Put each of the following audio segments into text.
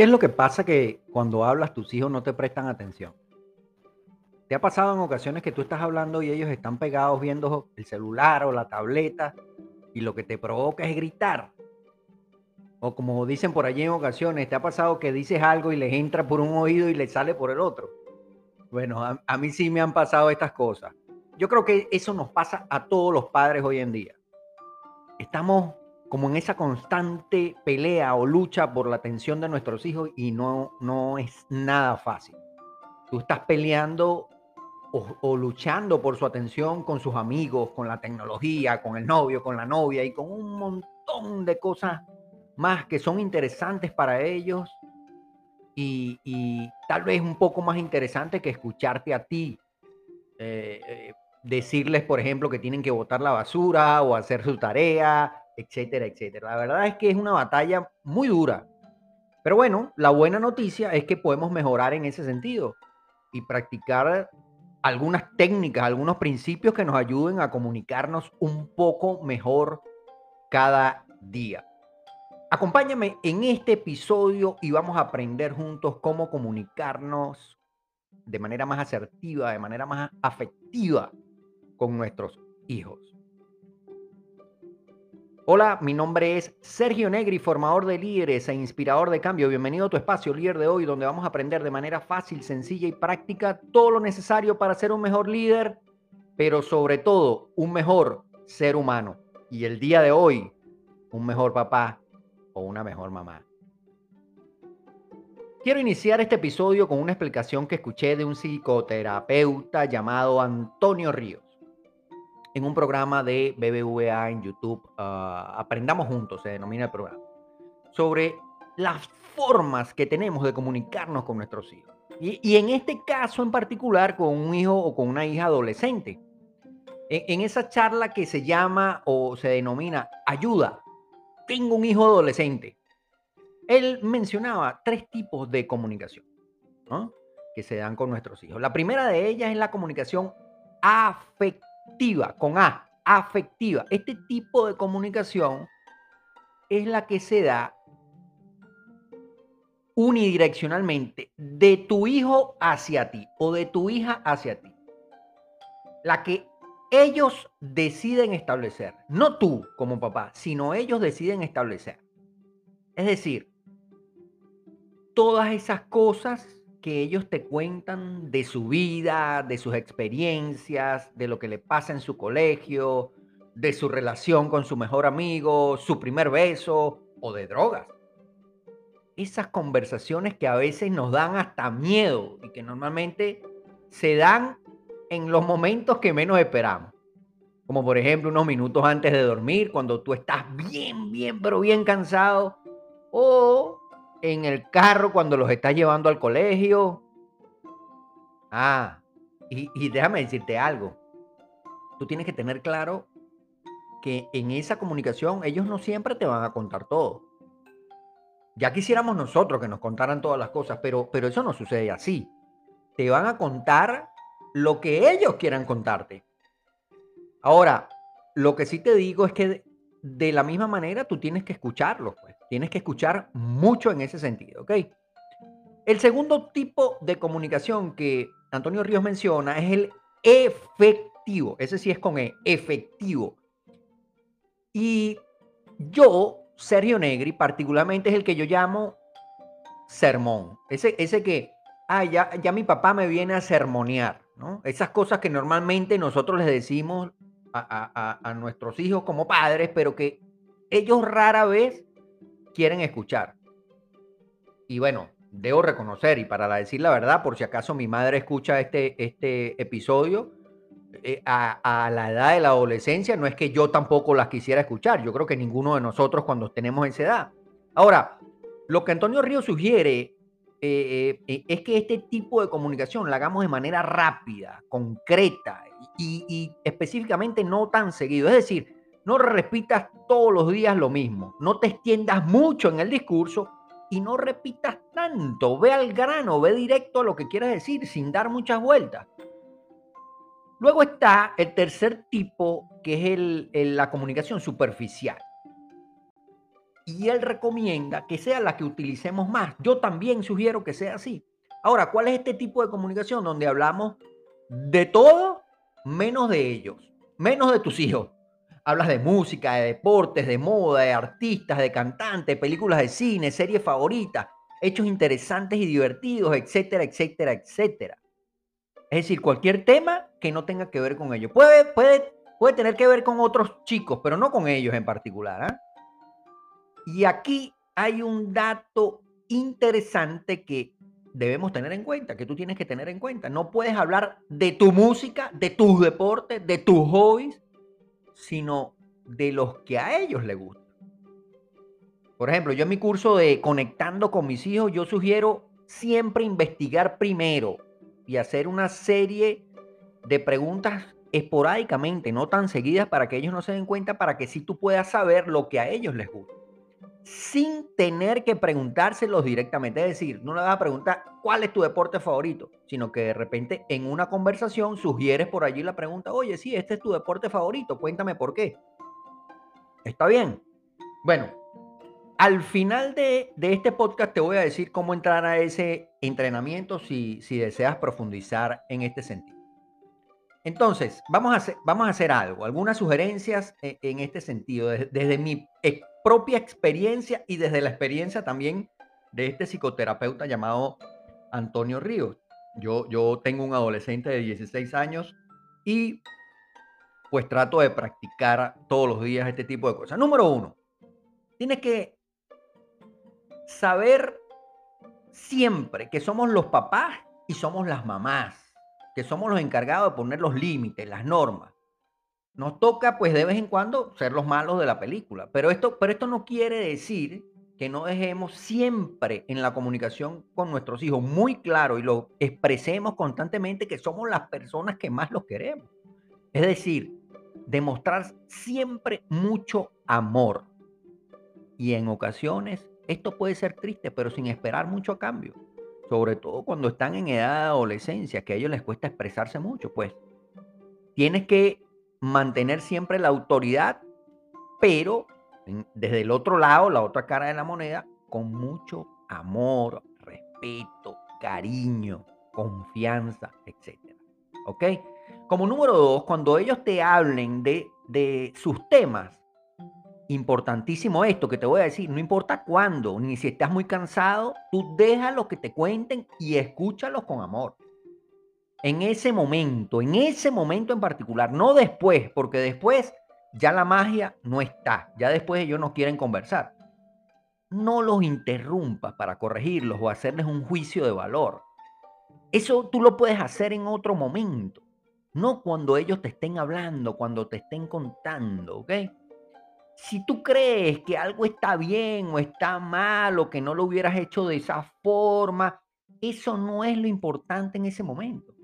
¿Qué es lo que pasa que cuando hablas tus hijos no te prestan atención? ¿Te ha pasado en ocasiones que tú estás hablando y ellos están pegados viendo el celular o la tableta y lo que te provoca es gritar? O como dicen por allí en ocasiones, ¿te ha pasado que dices algo y les entra por un oído y les sale por el otro? Bueno, a, a mí sí me han pasado estas cosas. Yo creo que eso nos pasa a todos los padres hoy en día. Estamos como en esa constante pelea o lucha por la atención de nuestros hijos y no, no es nada fácil. Tú estás peleando o, luchando por su atención con sus amigos, con la tecnología, con el novio, con la novia y con un montón de cosas más que son interesantes para ellos y, tal vez un poco más interesante que escucharte a ti. Eh, eh, decirles, por ejemplo, que tienen que botar la basura o hacer su tarea etcétera, etcétera. La verdad es que es una batalla muy dura. Pero bueno, la buena noticia es que podemos mejorar en ese sentido y practicar algunas técnicas, algunos principios que nos ayuden a comunicarnos un poco mejor cada día. Acompáñame en este episodio y vamos a aprender juntos cómo comunicarnos de manera más asertiva, de manera más afectiva con nuestros hijos. Hola, mi nombre es Sergio Negri, formador de líderes e inspirador de cambio. Bienvenido a tu espacio líder de hoy, donde vamos a aprender de manera fácil, sencilla y práctica todo lo necesario para ser un mejor líder, pero sobre todo un mejor ser humano. Y el día de hoy, un mejor papá o una mejor mamá. Quiero iniciar este episodio con una explicación que escuché de un psicoterapeuta llamado Antonio Ríos en un programa de BBVA en YouTube, ah, Aprendamos Juntos, se denomina el programa, sobre las formas que tenemos de comunicarnos con nuestros hijos. Y, en este caso en particular con un hijo o con una hija adolescente. En, en esa charla que se llama o se denomina Ayuda, tengo un hijo adolescente. Él mencionaba tres tipos de comunicación que se dan con nuestros hijos. La primera de ellas es la comunicación afectiva afectiva, con A, afectiva. Este tipo de comunicación es la que se da unidireccionalmente de tu hijo hacia ti o de tu hija hacia ti. La que ellos deciden establecer, no tú como papá, sino ellos deciden establecer. Es decir, todas esas cosas que ellos te cuentan de su vida, de sus experiencias, de lo que le pasa en su colegio, de su relación con su mejor amigo, su primer beso o de drogas. Esas conversaciones que a veces nos dan hasta miedo y que normalmente se dan en los momentos que menos esperamos. Como por ejemplo unos minutos antes de dormir, cuando tú estás bien, bien, pero bien cansado. O en el carro cuando los estás llevando al colegio. Ah, y, déjame decirte algo. Tú tienes que tener claro que en esa comunicación ellos no siempre te van a contar todo. Ya quisiéramos nosotros que nos contaran todas las cosas, pero, pero eso no sucede así. Te van a contar lo que ellos quieran contarte. Ahora, lo que sí te digo es que de la misma manera tú tienes que escucharlos, pues. Tienes que escuchar mucho en ese sentido, ¿ok? El segundo tipo de comunicación que Antonio Ríos menciona es el efectivo. Ese sí es con E, efectivo. Y yo, Sergio Negri, particularmente es el que yo llamo sermón. Ese, ese que, ah, ya, ya mi papá me viene a sermonear, ¿no? Esas cosas que normalmente nosotros les decimos a, nuestros hijos como padres, pero que ellos rara vez quieren escuchar. Y bueno, debo reconocer, y para decir la verdad, por si acaso mi madre escucha este, este episodio, eh, a, a, la edad de la adolescencia, no es que yo tampoco las quisiera escuchar. Yo creo que ninguno de nosotros cuando tenemos esa edad. Ahora, lo que Antonio Río sugiere eh, eh, es que este tipo de comunicación la hagamos de manera rápida, concreta y, específicamente no tan seguido. Es decir, no repitas todos los días lo mismo. No te extiendas mucho en el discurso y no repitas tanto. Ve al grano, ve directo a lo que quieres decir sin dar muchas vueltas. Luego está el tercer tipo, que es el, la comunicación superficial. y él recomienda que sea la que utilicemos más. Yo también sugiero que sea así. Ahora, ¿cuál es este tipo de comunicación donde hablamos de todo menos de ellos, menos de tus hijos? Hablas de música, de deportes, de moda, de artistas, de cantantes, películas de cine, series favoritas, hechos interesantes y divertidos, etcétera, etcétera, etcétera. Es decir, cualquier tema que no tenga que ver con ellos. Puede, puede, puede tener que ver con otros chicos, pero no con ellos en particular. ¿ah? Y aquí hay un dato interesante que debemos tener en cuenta, que tú tienes que tener en cuenta. No puedes hablar de tu música, de tus deportes, de tus hobbies, sino de los que a ellos les gustan. Por ejemplo, yo en mi curso de Conectando con mis hijos, yo sugiero siempre investigar primero y hacer una serie de preguntas esporádicamente, no tan seguidas para que ellos no se den cuenta, para que sí tú puedas saber lo que a ellos les gusta sin tener que preguntárselos directamente. Es decir, no le vas a preguntar cuál es tu deporte favorito, sino que de repente en una conversación sugieres por allí la pregunta, oye, sí, este es tu deporte favorito, cuéntame por qué. ¿Está bien? Bueno, al final de, este podcast te voy a decir cómo entrar a ese entrenamiento si, si deseas profundizar en este sentido. Entonces, vamos a hacer, vamos a hacer algo, algunas sugerencias en, en este sentido, desde, desde mi propia experiencia y desde la experiencia también de este psicoterapeuta llamado Antonio Ríos. Yo, yo tengo un adolescente de 16 años y pues trato de practicar todos los días este tipo de cosas. Número uno, tienes que saber siempre que somos los papás y somos las mamás, que somos los encargados de poner los límites, las normas. Nos toca, pues, de vez en cuando ser los malos de la película. Pero esto, pero esto no quiere decir que no dejemos siempre en la comunicación con nuestros hijos muy claro y lo expresemos constantemente que somos las personas que más los queremos. Es decir, demostrar siempre mucho amor. Y en ocasiones esto puede ser triste, pero sin esperar mucho a cambio. Sobre todo cuando están en edad de adolescencia, que a ellos les cuesta expresarse mucho, pues tienes que mantener siempre la autoridad, pero desde el otro lado, la otra cara de la moneda, con mucho amor, respeto, cariño, confianza, etc. ¿Ok? Como número dos, cuando ellos te hablen de, de sus temas, importantísimo esto que te voy a decir, no importa cuándo, ni si estás muy cansado, tú déjalo que te cuenten y escúchalos con amor en ese momento, en ese momento en particular, no después, porque después ya la magia no está, ya después ellos no quieren conversar. No los interrumpas para corregirlos o hacerles un juicio de valor. Eso tú lo puedes hacer en otro momento, no cuando ellos te estén hablando, cuando te estén contando, ¿ok? Si tú crees que algo está bien o está mal o que no lo hubieras hecho de esa forma, eso no es lo importante en ese momento.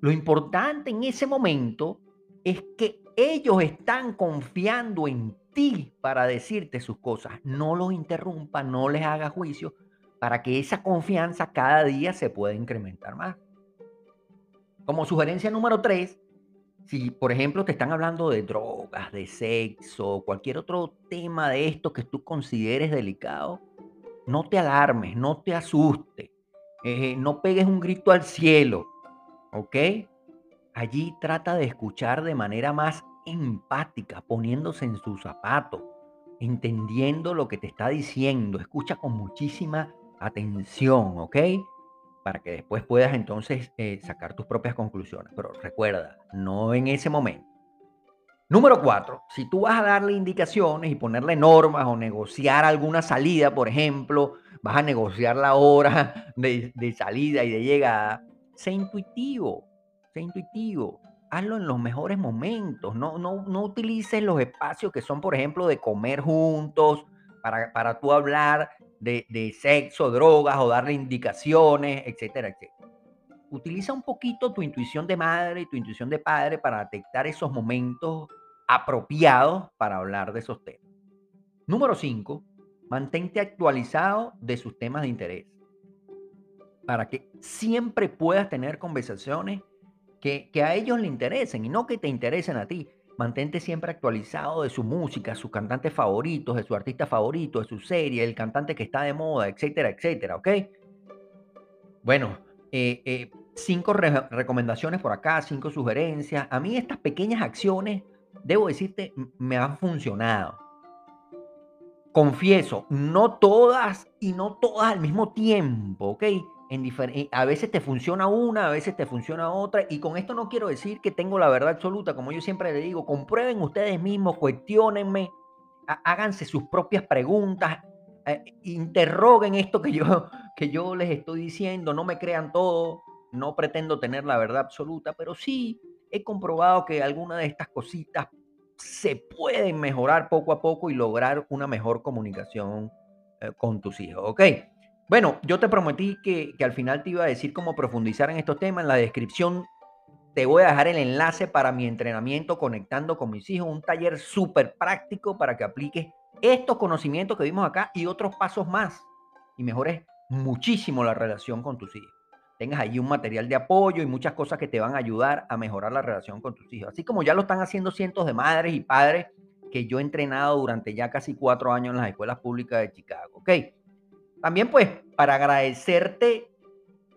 Lo importante en ese momento es que ellos están confiando en ti para decirte sus cosas. No los interrumpa, no les haga juicio, para que esa confianza cada día se pueda incrementar más. Como sugerencia número tres, si por ejemplo te están hablando de drogas, de sexo, cualquier otro tema de esto que tú consideres delicado, no te alarmes, no te asustes, eh, no pegues un grito al cielo ¿ok? Allí trata de escuchar de manera más empática, poniéndose en su zapato, entendiendo lo que te está diciendo. Escucha con muchísima atención, ¿ok? Para que después puedas entonces eh, sacar tus propias conclusiones. Pero recuerda, no en ese momento. Número cuatro, si tú vas a darle indicaciones y ponerle normas o negociar alguna salida, por ejemplo, vas a negociar la hora de, de salida y de llegada, Sé intuitivo, sé intuitivo. Hazlo en los mejores momentos. No, no, no utilices los espacios que son, por ejemplo, de comer juntos, para, para tú hablar de, de sexo, drogas o darle indicaciones, etcétera, etcétera. Utiliza un poquito tu intuición de madre y tu intuición de padre para detectar esos momentos apropiados para hablar de esos temas. Número 5. Mantente actualizado de sus temas de interés para que siempre puedas tener conversaciones que, a ellos le interesen y no que te interesen a ti. mantente siempre actualizado de su música, sus cantantes favoritos, de su artista favorito, de su serie, el cantante que está de moda, etcétera, etcétera, ¿ok? Bueno, eh, eh, cinco recomendaciones por acá, cinco sugerencias. A mí estas pequeñas acciones, debo decirte, me han funcionado. Confieso, no todas y no todas al mismo tiempo, ¿ok? En eh, a veces te funciona una, a veces te funciona otra. Y con esto no quiero decir que tengo la verdad absoluta, como yo siempre le digo, comprueben ustedes mismos, cuestionenme, háganse sus propias preguntas, eh, interroguen esto que yo, que yo les estoy diciendo, no me crean todo, no pretendo tener la verdad absoluta, pero sí he comprobado que algunas de estas cositas se pueden mejorar poco a poco y lograr una mejor comunicación eh, con tus hijos, ¿ok? Bueno, yo te prometí que, que al final te iba a decir cómo profundizar en estos temas. En la descripción te voy a dejar el enlace para mi entrenamiento conectando con mis hijos, un taller súper práctico para que apliques estos conocimientos que vimos acá y otros pasos más y mejores muchísimo la relación con tus hijos. Tengas allí un material de apoyo y muchas cosas que te van a ayudar a mejorar la relación con tus hijos. Así como ya lo están haciendo cientos de madres y padres que yo he entrenado durante ya casi cuatro años en las escuelas públicas de Chicago. ¿Ok? También pues, para agradecerte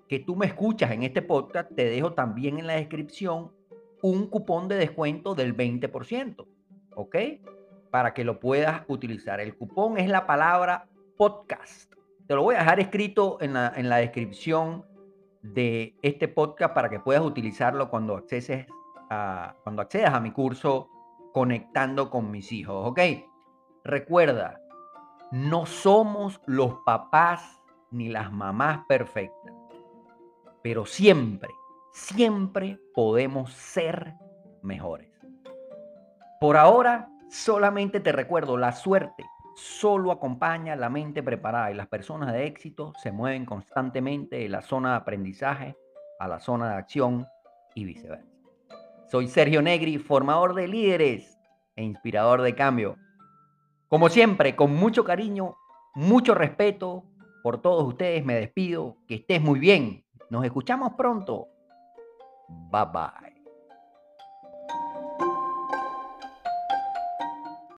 que tú me escuchas en este podcast, te dejo también en la descripción un cupón de descuento del 20%. ¿Ok? Para que lo puedas utilizar. El cupón es la palabra podcast. Te lo voy a dejar escrito en la, en la descripción de este podcast para que puedas utilizarlo cuando acceses a, cuando accedas a mi curso Conectando con mis hijos, ¿ok? Recuerda, no somos los papás ni las mamás perfectas, pero siempre, siempre podemos ser mejores. Por ahora, solamente te recuerdo, la suerte solo acompaña la mente preparada y las personas de éxito se mueven constantemente de la zona de aprendizaje a la zona de acción y viceversa. Soy Sergio Negri, formador de líderes e inspirador de cambio. Como siempre, con mucho cariño, mucho respeto por todos ustedes, me despido. Que estés muy bien. Nos escuchamos pronto. Bye bye.